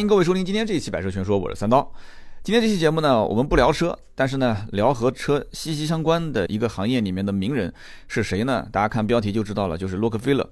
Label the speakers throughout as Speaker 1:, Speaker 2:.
Speaker 1: 欢迎各位收听今天这一期《百车全说》，我是三刀。今天这期节目呢，我们不聊车，但是呢，聊和车息息相关的一个行业里面的名人是谁呢？大家看标题就知道了，就是洛克菲勒。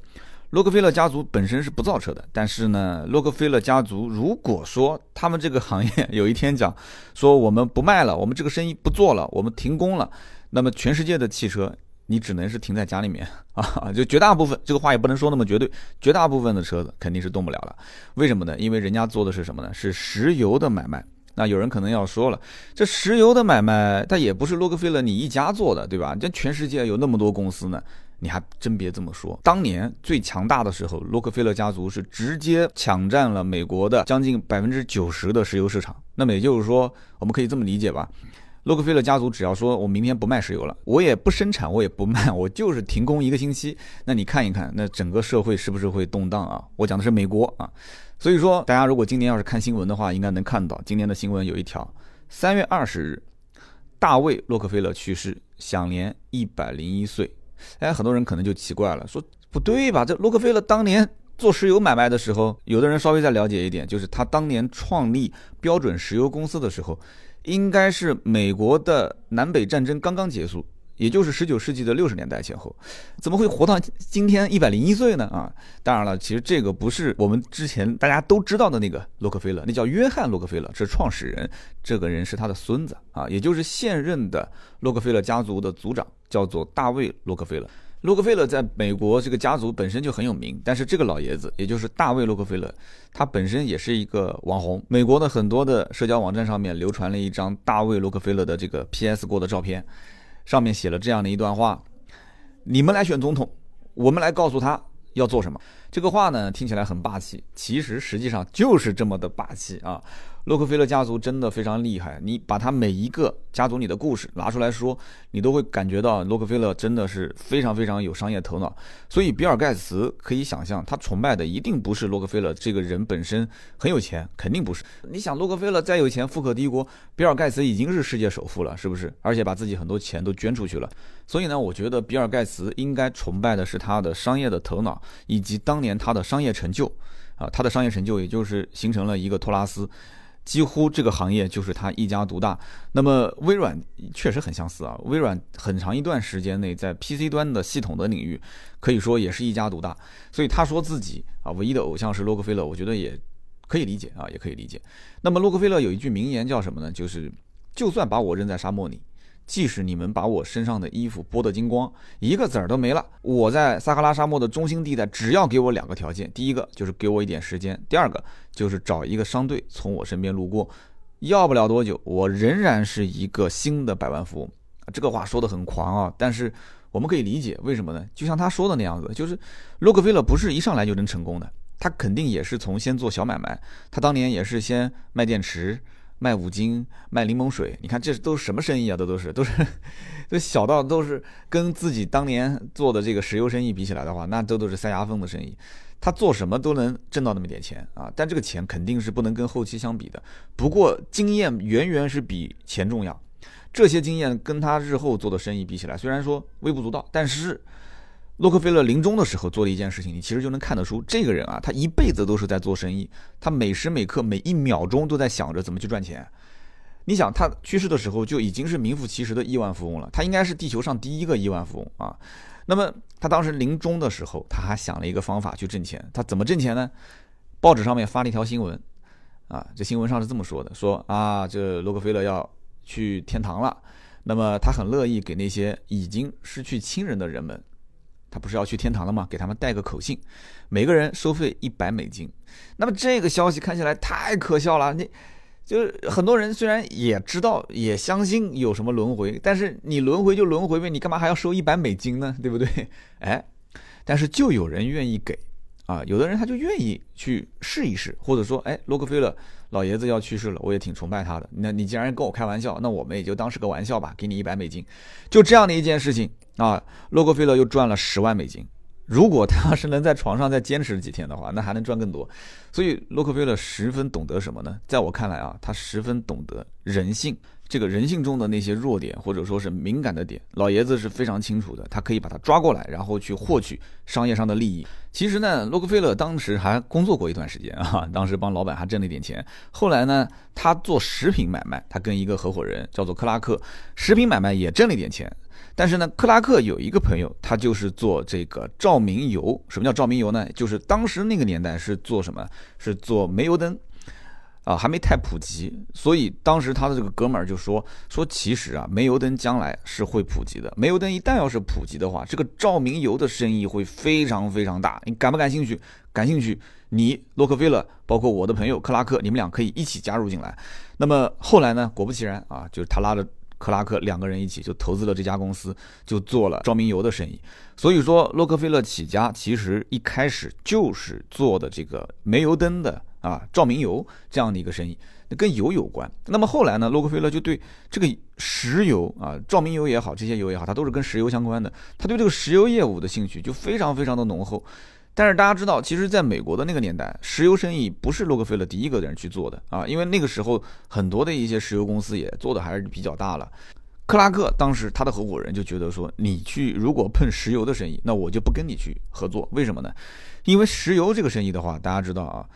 Speaker 1: 洛克菲勒家族本身是不造车的，但是呢，洛克菲勒家族如果说他们这个行业有一天讲说我们不卖了，我们这个生意不做了，我们停工了，那么全世界的汽车。你只能是停在家里面啊，就绝大部分这个话也不能说那么绝对，绝大部分的车子肯定是动不了了。为什么呢？因为人家做的是什么呢？是石油的买卖。那有人可能要说了，这石油的买卖，它也不是洛克菲勒你一家做的，对吧？这全世界有那么多公司呢，你还真别这么说。当年最强大的时候，洛克菲勒家族是直接抢占了美国的将近百分之九十的石油市场。那么也就是说，我们可以这么理解吧？洛克菲勒家族只要说我明天不卖石油了，我也不生产，我也不卖，我就是停工一个星期。那你看一看，那整个社会是不是会动荡啊？我讲的是美国啊，所以说大家如果今年要是看新闻的话，应该能看到今年的新闻有一条：三月二十日，大卫洛克菲勒去世，享年一百零一岁。哎，很多人可能就奇怪了，说不对吧？这洛克菲勒当年做石油买卖的时候，有的人稍微再了解一点，就是他当年创立标准石油公司的时候。应该是美国的南北战争刚刚结束，也就是十九世纪的六十年代前后，怎么会活到今天一百零一岁呢？啊，当然了，其实这个不是我们之前大家都知道的那个洛克菲勒，那叫约翰洛克菲勒，是创始人，这个人是他的孙子啊，也就是现任的洛克菲勒家族的族长，叫做大卫洛克菲勒。洛克菲勒在美国这个家族本身就很有名，但是这个老爷子，也就是大卫洛克菲勒，他本身也是一个网红。美国的很多的社交网站上面流传了一张大卫洛克菲勒的这个 PS 过的照片，上面写了这样的一段话：“你们来选总统，我们来告诉他要做什么。”这个话呢听起来很霸气，其实实际上就是这么的霸气啊。洛克菲勒家族真的非常厉害，你把他每一个家族里的故事拿出来说，你都会感觉到洛克菲勒真的是非常非常有商业头脑。所以比尔盖茨可以想象，他崇拜的一定不是洛克菲勒这个人本身很有钱，肯定不是。你想，洛克菲勒再有钱，富可敌国，比尔盖茨已经是世界首富了，是不是？而且把自己很多钱都捐出去了。所以呢，我觉得比尔盖茨应该崇拜的是他的商业的头脑，以及当年他的商业成就。啊，他的商业成就也就是形成了一个托拉斯。几乎这个行业就是他一家独大。那么微软确实很相似啊，微软很长一段时间内在 PC 端的系统的领域，可以说也是一家独大。所以他说自己啊，唯一的偶像是洛克菲勒，我觉得也可以理解啊，也可以理解。那么洛克菲勒有一句名言叫什么呢？就是就算把我扔在沙漠里。即使你们把我身上的衣服剥得精光，一个子儿都没了，我在撒哈拉沙漠的中心地带，只要给我两个条件：第一个就是给我一点时间，第二个就是找一个商队从我身边路过，要不了多久，我仍然是一个新的百万富翁。这个话说得很狂啊，但是我们可以理解为什么呢？就像他说的那样子，就是洛克菲勒不是一上来就能成功的，他肯定也是从先做小买卖，他当年也是先卖电池。卖五金，卖柠檬水，你看这都是什么生意啊？这都是都是，这小到都是跟自己当年做的这个石油生意比起来的话，那都都是塞牙缝的生意。他做什么都能挣到那么点钱啊，但这个钱肯定是不能跟后期相比的。不过经验远远是比钱重要。这些经验跟他日后做的生意比起来，虽然说微不足道，但是。洛克菲勒临终的时候做了一件事情，你其实就能看得出，这个人啊，他一辈子都是在做生意，他每时每刻每一秒钟都在想着怎么去赚钱。你想，他去世的时候就已经是名副其实的亿万富翁了，他应该是地球上第一个亿万富翁啊。那么他当时临终的时候，他还想了一个方法去挣钱，他怎么挣钱呢？报纸上面发了一条新闻，啊，这新闻上是这么说的：说啊，这洛克菲勒要去天堂了，那么他很乐意给那些已经失去亲人的人们。他不是要去天堂了吗？给他们带个口信，每个人收费一百美金。那么这个消息看起来太可笑了。你就是很多人虽然也知道也相信有什么轮回，但是你轮回就轮回呗，你干嘛还要收一百美金呢？对不对？哎，但是就有人愿意给啊，有的人他就愿意去试一试，或者说，哎，洛克菲勒老爷子要去世了，我也挺崇拜他的。那你既然跟我开玩笑，那我们也就当是个玩笑吧，给你一百美金，就这样的一件事情。啊，洛克菲勒又赚了十万美金，如果他要是能在床上再坚持几天的话，那还能赚更多。所以洛克菲勒十分懂得什么呢？在我看来啊，他十分懂得人性。这个人性中的那些弱点或者说是敏感的点，老爷子是非常清楚的，他可以把他抓过来，然后去获取商业上的利益。其实呢，洛克菲勒当时还工作过一段时间啊，当时帮老板还挣了一点钱。后来呢，他做食品买卖，他跟一个合伙人叫做克拉克，食品买卖也挣了一点钱。但是呢，克拉克有一个朋友，他就是做这个照明油。什么叫照明油呢？就是当时那个年代是做什么？是做煤油灯。啊，还没太普及，所以当时他的这个哥们儿就说说，其实啊，煤油灯将来是会普及的。煤油灯一旦要是普及的话，这个照明油的生意会非常非常大。你感不感兴趣？感兴趣，你洛克菲勒，包括我的朋友克拉克，你们俩可以一起加入进来。那么后来呢？果不其然啊，就是他拉着克拉克两个人一起就投资了这家公司，就做了照明油的生意。所以说，洛克菲勒起家其实一开始就是做的这个煤油灯的。啊，照明油这样的一个生意，跟油有关。那么后来呢，洛克菲勒就对这个石油啊，照明油也好，这些油也好，它都是跟石油相关的。他对这个石油业务的兴趣就非常非常的浓厚。但是大家知道，其实在美国的那个年代，石油生意不是洛克菲勒第一个人去做的啊，因为那个时候很多的一些石油公司也做的还是比较大了。克拉克当时他的合伙人就觉得说，你去如果碰石油的生意，那我就不跟你去合作。为什么呢？因为石油这个生意的话，大家知道啊。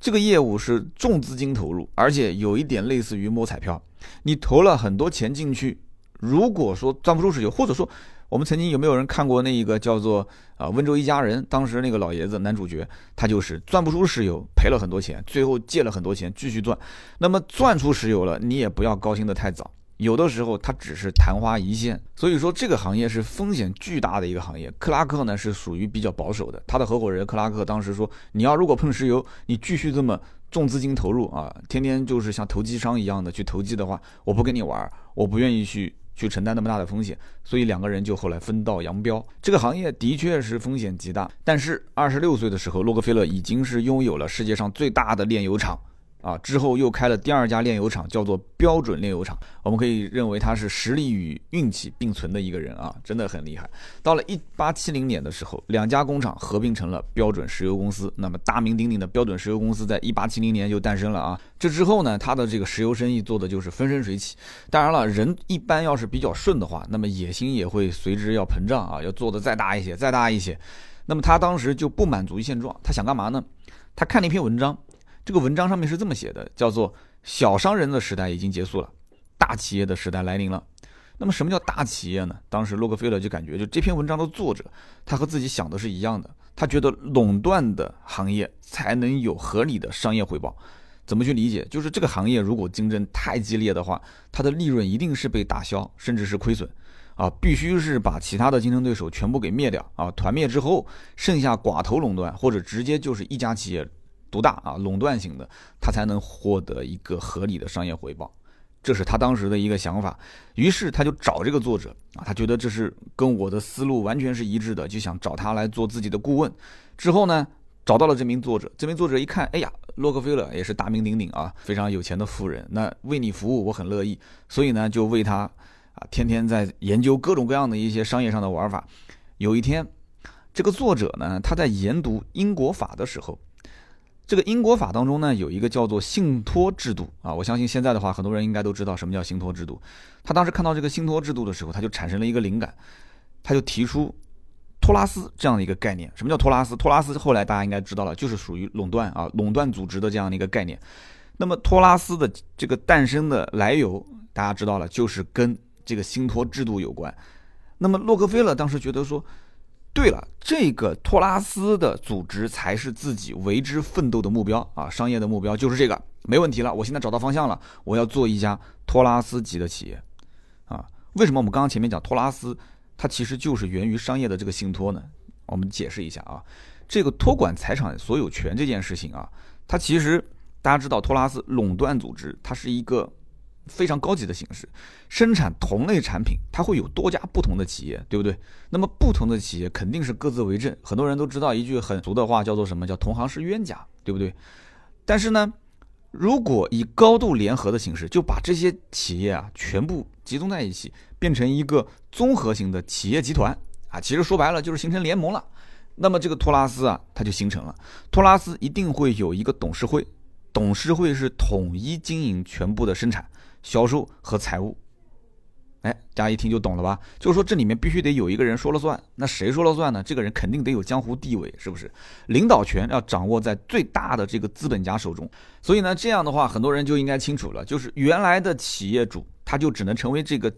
Speaker 1: 这个业务是重资金投入，而且有一点类似于摸彩票。你投了很多钱进去，如果说赚不出石油，或者说我们曾经有没有人看过那一个叫做啊温州一家人？当时那个老爷子男主角，他就是赚不出石油，赔了很多钱，最后借了很多钱继续赚。那么赚出石油了，你也不要高兴的太早。有的时候它只是昙花一现，所以说这个行业是风险巨大的一个行业。克拉克呢是属于比较保守的，他的合伙人克拉克当时说：“你要如果碰石油，你继续这么重资金投入啊，天天就是像投机商一样的去投机的话，我不跟你玩，我不愿意去去承担那么大的风险。”所以两个人就后来分道扬镳。这个行业的确是风险极大，但是二十六岁的时候，洛克菲勒已经是拥有了世界上最大的炼油厂。啊，之后又开了第二家炼油厂，叫做标准炼油厂。我们可以认为他是实力与运气并存的一个人啊，真的很厉害。到了一八七零年的时候，两家工厂合并成了标准石油公司。那么大名鼎鼎的标准石油公司在一八七零年就诞生了啊。这之后呢，他的这个石油生意做的就是风生水起。当然了，人一般要是比较顺的话，那么野心也会随之要膨胀啊，要做的再大一些，再大一些。那么他当时就不满足于现状，他想干嘛呢？他看了一篇文章。这个文章上面是这么写的，叫做“小商人的时代已经结束了，大企业的时代来临了”。那么什么叫大企业呢？当时洛克菲勒就感觉，就这篇文章的作者，他和自己想的是一样的。他觉得垄断的行业才能有合理的商业回报。怎么去理解？就是这个行业如果竞争太激烈的话，它的利润一定是被打消，甚至是亏损。啊，必须是把其他的竞争对手全部给灭掉啊，团灭之后，剩下寡头垄断，或者直接就是一家企业。独大啊，垄断型的，他才能获得一个合理的商业回报，这是他当时的一个想法。于是他就找这个作者啊，他觉得这是跟我的思路完全是一致的，就想找他来做自己的顾问。之后呢，找到了这名作者，这名作者一看，哎呀，洛克菲勒也是大名鼎鼎啊，非常有钱的富人，那为你服务我很乐意，所以呢，就为他啊，天天在研究各种各样的一些商业上的玩法。有一天，这个作者呢，他在研读英国法的时候。这个英国法当中呢，有一个叫做信托制度啊。我相信现在的话，很多人应该都知道什么叫信托制度。他当时看到这个信托制度的时候，他就产生了一个灵感，他就提出托拉斯这样的一个概念。什么叫托拉斯？托拉斯后来大家应该知道了，就是属于垄断啊，垄断组织的这样的一个概念。那么托拉斯的这个诞生的来由，大家知道了，就是跟这个信托制度有关。那么洛克菲勒当时觉得说。对了，这个托拉斯的组织才是自己为之奋斗的目标啊！商业的目标就是这个，没问题了。我现在找到方向了，我要做一家托拉斯级的企业啊！为什么我们刚刚前面讲托拉斯，它其实就是源于商业的这个信托呢？我们解释一下啊，这个托管财产所有权这件事情啊，它其实大家知道，托拉斯垄断组织，它是一个。非常高级的形式，生产同类产品，它会有多家不同的企业，对不对？那么不同的企业肯定是各自为政。很多人都知道一句很俗的话，叫做什么叫同行是冤家，对不对？但是呢，如果以高度联合的形式，就把这些企业啊全部集中在一起，变成一个综合型的企业集团啊，其实说白了就是形成联盟了。那么这个托拉斯啊，它就形成了。托拉斯一定会有一个董事会，董事会是统一经营全部的生产、销售和财务。哎，大家一听就懂了吧？就是说这里面必须得有一个人说了算。那谁说了算呢？这个人肯定得有江湖地位，是不是？领导权要掌握在最大的这个资本家手中。所以呢，这样的话，很多人就应该清楚了，就是原来的企业主他就只能成为这个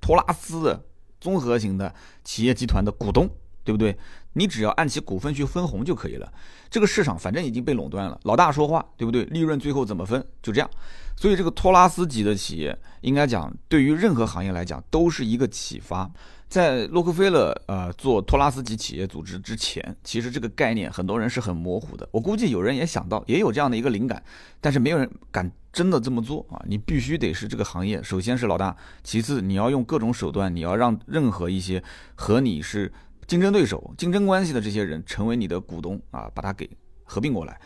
Speaker 1: 托拉斯的综合型的企业集团的股东。对不对？你只要按其股份去分红就可以了。这个市场反正已经被垄断了，老大说话，对不对？利润最后怎么分？就这样。所以这个托拉斯级的企业，应该讲对于任何行业来讲都是一个启发。在洛克菲勒呃做托拉斯级企业组织之前，其实这个概念很多人是很模糊的。我估计有人也想到，也有这样的一个灵感，但是没有人敢真的这么做啊！你必须得是这个行业，首先是老大，其次你要用各种手段，你要让任何一些和你是。竞争对手、竞争关系的这些人成为你的股东啊，把它给合并过来。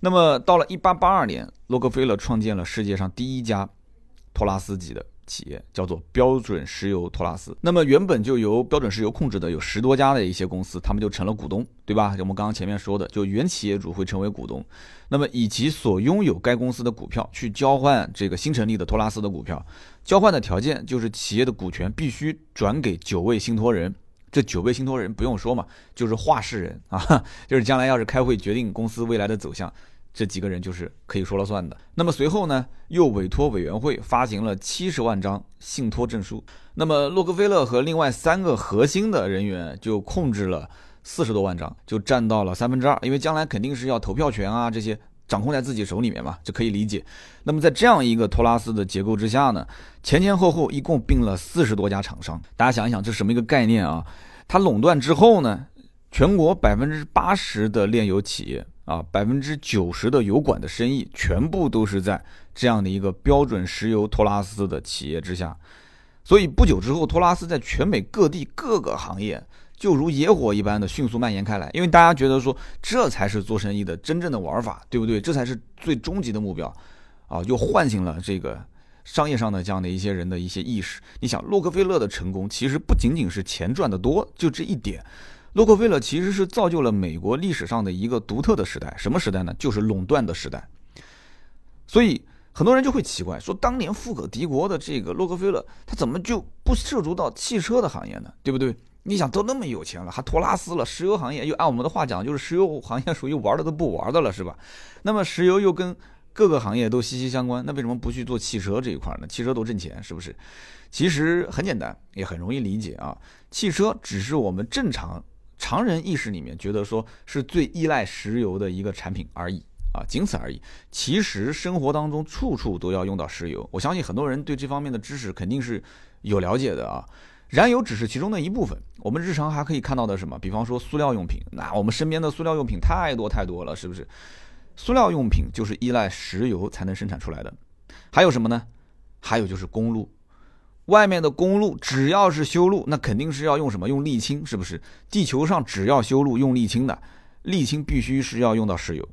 Speaker 1: 那么到了一八八二年，洛克菲勒创建了世界上第一家托拉斯级的企业，叫做标准石油托拉斯。那么原本就由标准石油控制的有十多家的一些公司，他们就成了股东，对吧？我们刚刚前面说的，就原企业主会成为股东。那么以及所拥有该公司的股票去交换这个新成立的托拉斯的股票，交换的条件就是企业的股权必须转给九位信托人。这九位信托人不用说嘛，就是话事人啊，就是将来要是开会决定公司未来的走向，这几个人就是可以说了算的。那么随后呢，又委托委员会发行了七十万张信托证书。那么洛克菲勒和另外三个核心的人员就控制了四十多万张，就占到了三分之二。因为将来肯定是要投票权啊，这些掌控在自己手里面嘛，就可以理解。那么在这样一个托拉斯的结构之下呢，前前后后一共并了四十多家厂商。大家想一想，这是什么一个概念啊？它垄断之后呢，全国百分之八十的炼油企业啊，百分之九十的油管的生意，全部都是在这样的一个标准石油托拉斯的企业之下。所以不久之后，托拉斯在全美各地各个行业就如野火一般的迅速蔓延开来，因为大家觉得说这才是做生意的真正的玩法，对不对？这才是最终极的目标啊！又唤醒了这个。商业上的这样的一些人的一些意识，你想洛克菲勒的成功其实不仅仅是钱赚得多，就这一点，洛克菲勒其实是造就了美国历史上的一个独特的时代，什么时代呢？就是垄断的时代。所以很多人就会奇怪，说当年富可敌国的这个洛克菲勒，他怎么就不涉足到汽车的行业呢？对不对？你想都那么有钱了，还托拉斯了，石油行业又按我们的话讲，就是石油行业属于玩的都不玩的了，是吧？那么石油又跟各个行业都息息相关，那为什么不去做汽车这一块呢？汽车都挣钱，是不是？其实很简单，也很容易理解啊。汽车只是我们正常常人意识里面觉得说是最依赖石油的一个产品而已啊，仅此而已。其实生活当中处处都要用到石油，我相信很多人对这方面的知识肯定是有了解的啊。燃油只是其中的一部分，我们日常还可以看到的什么？比方说塑料用品，那我们身边的塑料用品太多太多了，是不是？塑料用品就是依赖石油才能生产出来的，还有什么呢？还有就是公路，外面的公路只要是修路，那肯定是要用什么？用沥青，是不是？地球上只要修路用沥青的，沥青必须是要用到石油。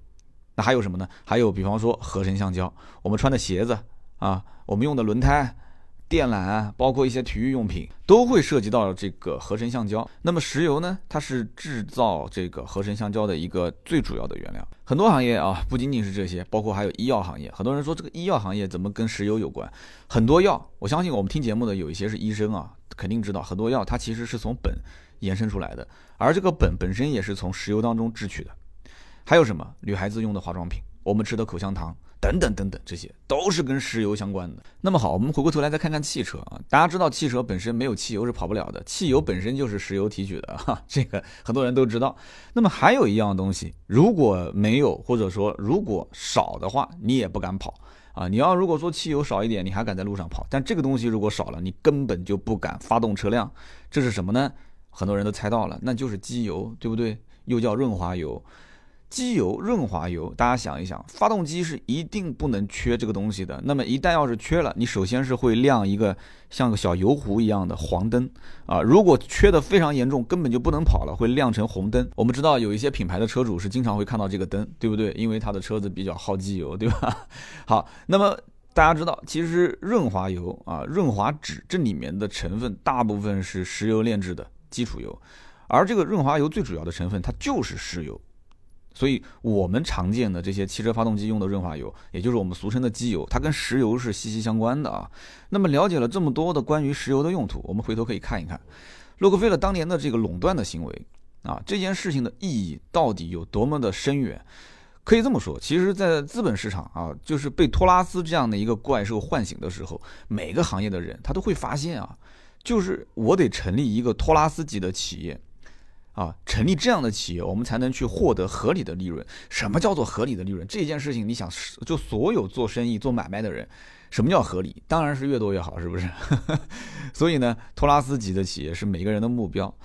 Speaker 1: 那还有什么呢？还有比方说合成橡胶，我们穿的鞋子啊，我们用的轮胎。电缆啊包括一些体育用品，都会涉及到这个合成橡胶。那么石油呢？它是制造这个合成橡胶的一个最主要的原料。很多行业啊，不仅仅是这些，包括还有医药行业。很多人说这个医药行业怎么跟石油有关？很多药，我相信我们听节目的有一些是医生啊，肯定知道很多药它其实是从苯延伸出来的，而这个苯本身也是从石油当中制取的。还有什么？女孩子用的化妆品，我们吃的口香糖。等等等等，这些都是跟石油相关的。那么好，我们回过头来再看看汽车啊。大家知道汽车本身没有汽油是跑不了的，汽油本身就是石油提取的哈，这个很多人都知道。那么还有一样东西，如果没有或者说如果少的话，你也不敢跑啊。你要如果说汽油少一点，你还敢在路上跑。但这个东西如果少了，你根本就不敢发动车辆。这是什么呢？很多人都猜到了，那就是机油，对不对？又叫润滑油。机油、润滑油，大家想一想，发动机是一定不能缺这个东西的。那么一旦要是缺了，你首先是会亮一个像个小油壶一样的黄灯啊。如果缺的非常严重，根本就不能跑了，会亮成红灯。我们知道有一些品牌的车主是经常会看到这个灯，对不对？因为他的车子比较耗机油，对吧？好，那么大家知道，其实润滑油啊、润滑脂这里面的成分大部分是石油炼制的基础油。而这个润滑油最主要的成分它就是石油。所以，我们常见的这些汽车发动机用的润滑油，也就是我们俗称的机油，它跟石油是息息相关的啊。那么，了解了这么多的关于石油的用途，我们回头可以看一看，洛克菲勒当年的这个垄断的行为啊，这件事情的意义到底有多么的深远？可以这么说，其实，在资本市场啊，就是被托拉斯这样的一个怪兽唤醒的时候，每个行业的人他都会发现啊，就是我得成立一个托拉斯级的企业。啊，成立这样的企业，我们才能去获得合理的利润。什么叫做合理的利润？这件事情，你想，就所有做生意、做买卖的人，什么叫合理？当然是越多越好，是不是？所以呢，托拉斯级的企业是每个人的目标，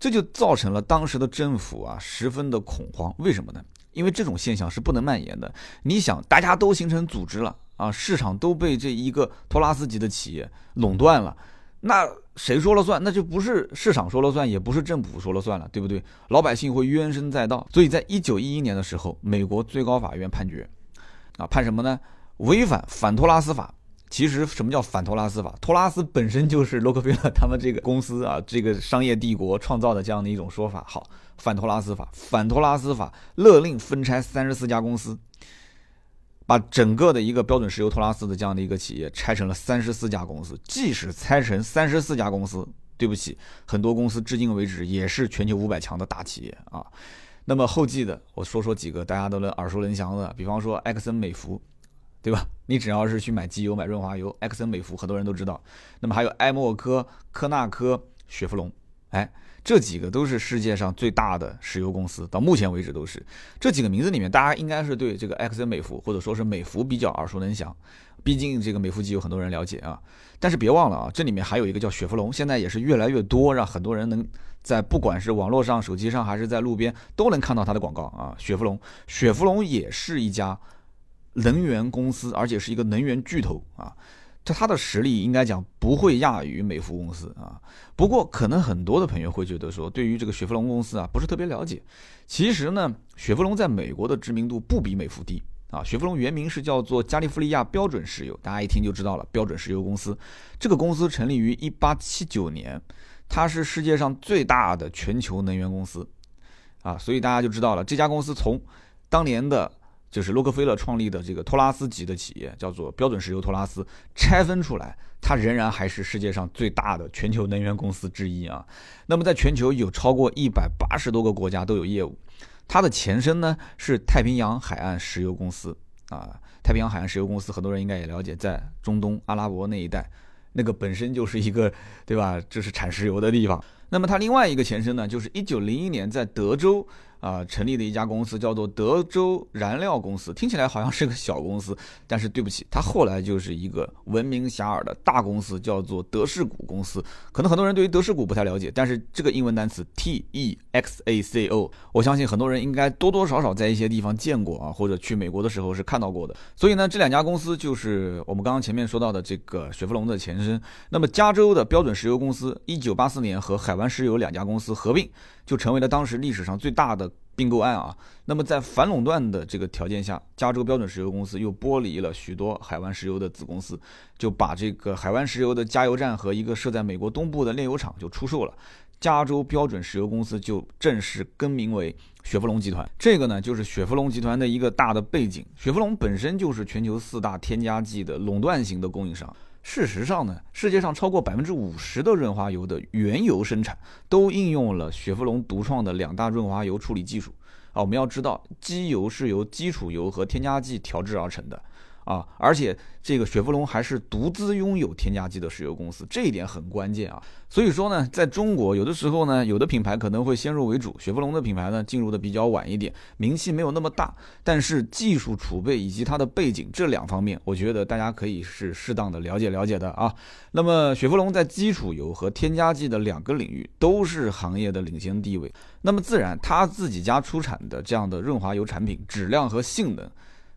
Speaker 1: 这就造成了当时的政府啊十分的恐慌。为什么呢？因为这种现象是不能蔓延的。你想，大家都形成组织了啊，市场都被这一个托拉斯级的企业垄断了。那谁说了算？那就不是市场说了算，也不是政府说了算了，对不对？老百姓会怨声载道。所以在一九一一年的时候，美国最高法院判决，啊，判什么呢？违反反托拉斯法。其实什么叫反托拉斯法？托拉斯本身就是洛克菲勒他们这个公司啊，这个商业帝国创造的这样的一种说法。好，反托拉斯法，反托拉斯法勒令分拆三十四家公司。把整个的一个标准石油托拉斯的这样的一个企业拆成了三十四家公司，即使拆成三十四家公司，对不起，很多公司至今为止也是全球五百强的大企业啊。那么后继的，我说说几个大家都能耳熟能详的，比方说埃克森美孚，对吧？你只要是去买机油、买润滑油，埃克森美孚很多人都知道。那么还有埃默科、科纳科、雪佛龙，哎。这几个都是世界上最大的石油公司，到目前为止都是这几个名字里面，大家应该是对这个埃克森美孚或者说是美孚比较耳熟能详，毕竟这个美孚机有很多人了解啊。但是别忘了啊，这里面还有一个叫雪佛龙，现在也是越来越多，让很多人能在不管是网络上、手机上还是在路边都能看到它的广告啊。雪佛龙，雪佛龙也是一家能源公司，而且是一个能源巨头啊。就它的实力应该讲不会亚于美孚公司啊，不过可能很多的朋友会觉得说，对于这个雪佛龙公司啊不是特别了解。其实呢，雪佛龙在美国的知名度不比美孚低啊。雪佛龙原名是叫做加利福尼亚标准石油，大家一听就知道了，标准石油公司。这个公司成立于一八七九年，它是世界上最大的全球能源公司啊，所以大家就知道了这家公司从当年的。就是洛克菲勒创立的这个托拉斯级的企业，叫做标准石油托拉斯，拆分出来，它仍然还是世界上最大的全球能源公司之一啊。那么在全球有超过一百八十多个国家都有业务。它的前身呢是太平洋海岸石油公司啊。太平洋海岸石油公司很多人应该也了解，在中东阿拉伯那一带，那个本身就是一个对吧？就是产石油的地方。那么它另外一个前身呢，就是一九零一年在德州。啊，成立的一家公司叫做德州燃料公司，听起来好像是个小公司，但是对不起，它后来就是一个闻名遐迩的大公司，叫做德士古公司。可能很多人对于德士古不太了解，但是这个英文单词 T E X A C O，我相信很多人应该多多少少在一些地方见过啊，或者去美国的时候是看到过的。所以呢，这两家公司就是我们刚刚前面说到的这个雪佛龙的前身。那么，加州的标准石油公司，一九八四年和海湾石油两家公司合并。就成为了当时历史上最大的并购案啊。那么在反垄断的这个条件下，加州标准石油公司又剥离了许多海湾石油的子公司，就把这个海湾石油的加油站和一个设在美国东部的炼油厂就出售了。加州标准石油公司就正式更名为雪佛龙集团。这个呢，就是雪佛龙集团的一个大的背景。雪佛龙本身就是全球四大添加剂的垄断型的供应商。事实上呢，世界上超过百分之五十的润滑油的原油生产都应用了雪佛龙独创的两大润滑油处理技术啊。我们要知道，机油是由基础油和添加剂调制而成的。啊，而且这个雪佛龙还是独资拥有添加剂的石油公司，这一点很关键啊。所以说呢，在中国有的时候呢，有的品牌可能会先入为主，雪佛龙的品牌呢进入的比较晚一点，名气没有那么大，但是技术储备以及它的背景这两方面，我觉得大家可以是适当的了解了解的啊。那么雪佛龙在基础油和添加剂的两个领域都是行业的领先地位，那么自然它自己家出产的这样的润滑油产品质量和性能。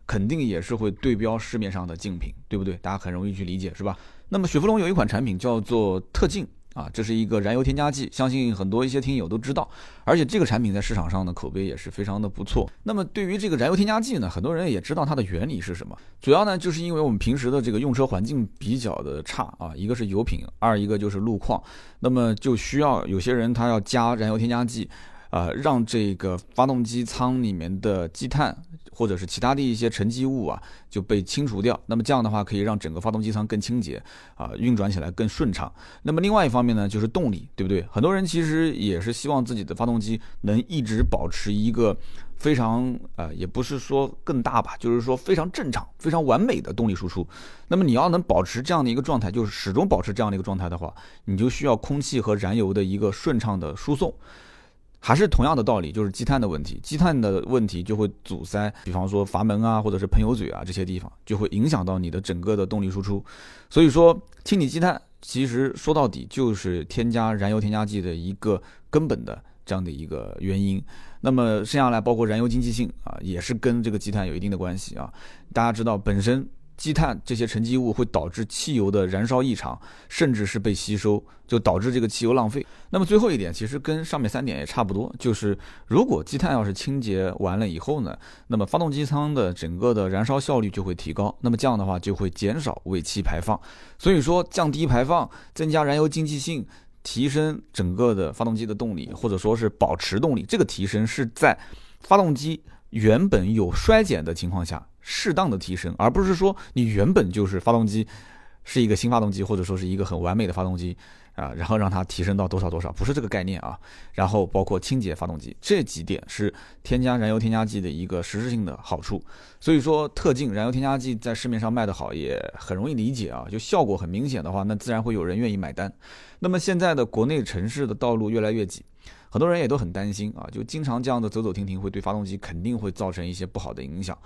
Speaker 1: 肯定也是会对标市面上的竞品，对不对？大家很容易去理解，是吧？那么雪佛龙有一款产品叫做特净啊，这是一个燃油添加剂，相信很多一些听友都知道。而且这个产品在市场上的口碑也是非常的不错。那么对于这个燃油添加剂呢，很多人也知道它的原理是什么。主要呢，就是因为我们平时的这个用车环境比较的差啊，一个是油品，二一个就是路况，那么就需要有些人他要加燃油添加剂。呃，让这个发动机舱里面的积碳或者是其他的一些沉积物啊，就被清除掉。那么这样的话，可以让整个发动机舱更清洁啊，运转起来更顺畅。那么另外一方面呢，就是动力，对不对？很多人其实也是希望自己的发动机能一直保持一个非常呃，也不是说更大吧，就是说非常正常、非常完美的动力输出。那么你要能保持这样的一个状态，就是始终保持这样的一个状态的话，你就需要空气和燃油的一个顺畅的输送。还是同样的道理，就是积碳的问题，积碳的问题就会阻塞，比方说阀门啊，或者是喷油嘴啊这些地方，就会影响到你的整个的动力输出。所以说，清理积碳，其实说到底就是添加燃油添加剂的一个根本的这样的一个原因。那么剩下来包括燃油经济性啊，也是跟这个积碳有一定的关系啊。大家知道本身。积碳这些沉积物会导致汽油的燃烧异常，甚至是被吸收，就导致这个汽油浪费。那么最后一点，其实跟上面三点也差不多，就是如果积碳要是清洁完了以后呢，那么发动机舱的整个的燃烧效率就会提高，那么这样的话就会减少尾气排放。所以说，降低排放、增加燃油经济性、提升整个的发动机的动力，或者说是保持动力，这个提升是在发动机原本有衰减的情况下。适当的提升，而不是说你原本就是发动机是一个新发动机，或者说是一个很完美的发动机啊，然后让它提升到多少多少，不是这个概念啊。然后包括清洁发动机这几点是添加燃油添加剂的一个实质性的好处。所以说特净燃油添加剂在市面上卖的好也很容易理解啊，就效果很明显的话，那自然会有人愿意买单。那么现在的国内城市的道路越来越挤，很多人也都很担心啊，就经常这样的走走停停，会对发动机肯定会造成一些不好的影响。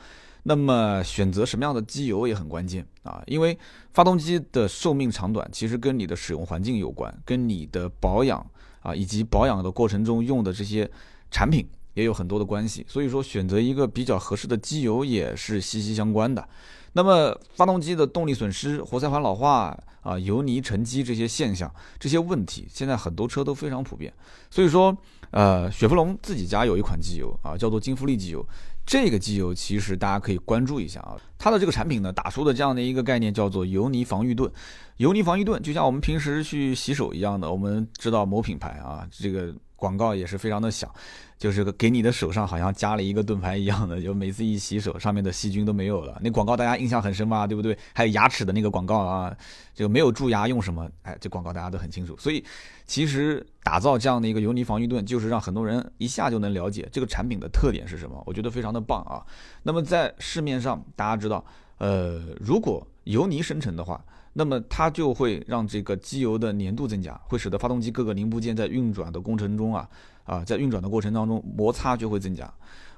Speaker 1: 那么选择什么样的机油也很关键啊，因为发动机的寿命长短其实跟你的使用环境有关，跟你的保养啊以及保养的过程中用的这些产品也有很多的关系。所以说选择一个比较合适的机油也是息息相关的。那么发动机的动力损失、活塞环老化啊、油泥沉积这些现象、这些问题，现在很多车都非常普遍。所以说，呃，雪佛龙自己家有一款机油啊，叫做金富力机油。这个机油其实大家可以关注一下啊，它的这个产品呢打出的这样的一个概念叫做油泥防御盾。油泥防御盾就像我们平时去洗手一样的，我们知道某品牌啊，这个广告也是非常的响。就是给你的手上好像加了一个盾牌一样的，就每次一洗手，上面的细菌都没有了。那广告大家印象很深吧，对不对？还有牙齿的那个广告啊，就没有蛀牙用什么？哎，这广告大家都很清楚。所以其实打造这样的一个油泥防御盾，就是让很多人一下就能了解这个产品的特点是什么。我觉得非常的棒啊。那么在市面上，大家知道，呃，如果油泥生成的话，那么它就会让这个机油的粘度增加，会使得发动机各个零部件在运转的过程中啊。啊，在运转的过程当中，摩擦就会增加，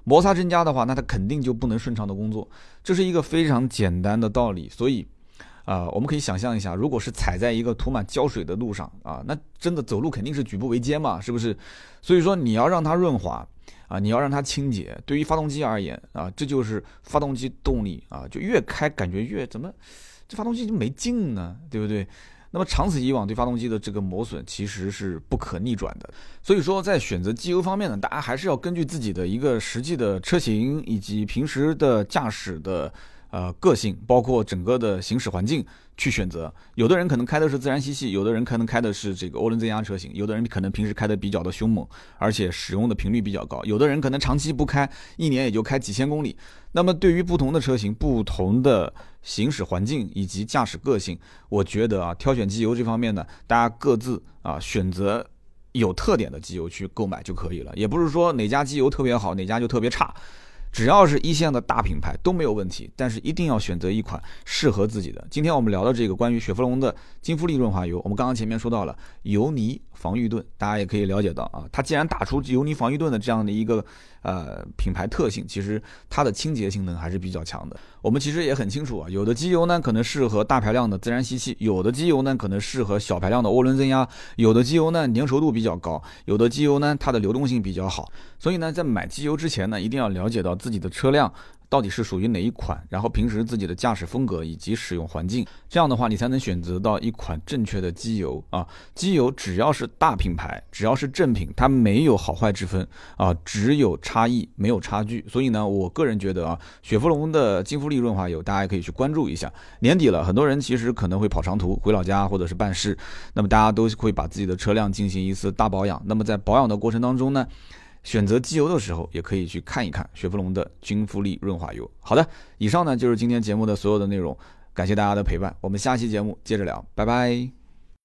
Speaker 1: 摩擦增加的话，那它肯定就不能顺畅的工作，这是一个非常简单的道理。所以，啊，我们可以想象一下，如果是踩在一个涂满胶水的路上啊，那真的走路肯定是举步维艰嘛，是不是？所以说你要让它润滑啊，你要让它清洁，对于发动机而言啊，这就是发动机动力啊，就越开感觉越怎么，这发动机就没劲呢，对不对？那么长此以往，对发动机的这个磨损其实是不可逆转的。所以说，在选择机油方面呢，大家还是要根据自己的一个实际的车型以及平时的驾驶的呃个性，包括整个的行驶环境去选择。有的人可能开的是自然吸气，有的人可能开的是这个涡轮增压车型，有的人可能平时开的比较的凶猛，而且使用的频率比较高，有的人可能长期不开，一年也就开几千公里。那么对于不同的车型、不同的行驶环境以及驾驶个性，我觉得啊，挑选机油这方面呢，大家各自啊选择有特点的机油去购买就可以了，也不是说哪家机油特别好，哪家就特别差。只要是一线的大品牌都没有问题，但是一定要选择一款适合自己的。今天我们聊的这个关于雪佛龙的金富力润滑油，我们刚刚前面说到了油泥防御盾，大家也可以了解到啊，它既然打出油泥防御盾的这样的一个呃品牌特性，其实它的清洁性能还是比较强的。我们其实也很清楚啊，有的机油呢可能适合大排量的自然吸气，有的机油呢可能适合小排量的涡轮增压，有的机油呢粘稠度比较高，有的机油呢它的流动性比较好。所以呢，在买机油之前呢，一定要了解到自己的车辆到底是属于哪一款，然后平时自己的驾驶风格以及使用环境，这样的话你才能选择到一款正确的机油啊。机油只要是大品牌，只要是正品，它没有好坏之分啊，只有差异没有差距。所以呢，我个人觉得啊，雪佛龙的金富利润滑油大家可以去关注一下。年底了，很多人其实可能会跑长途回老家或者是办事，那么大家都会把自己的车辆进行一次大保养。那么在保养的过程当中呢？选择机油的时候，也可以去看一看雪佛龙的君富力润滑油。好的，以上呢就是今天节目的所有的内容，感谢大家的陪伴，我们下期节目接着聊，拜拜。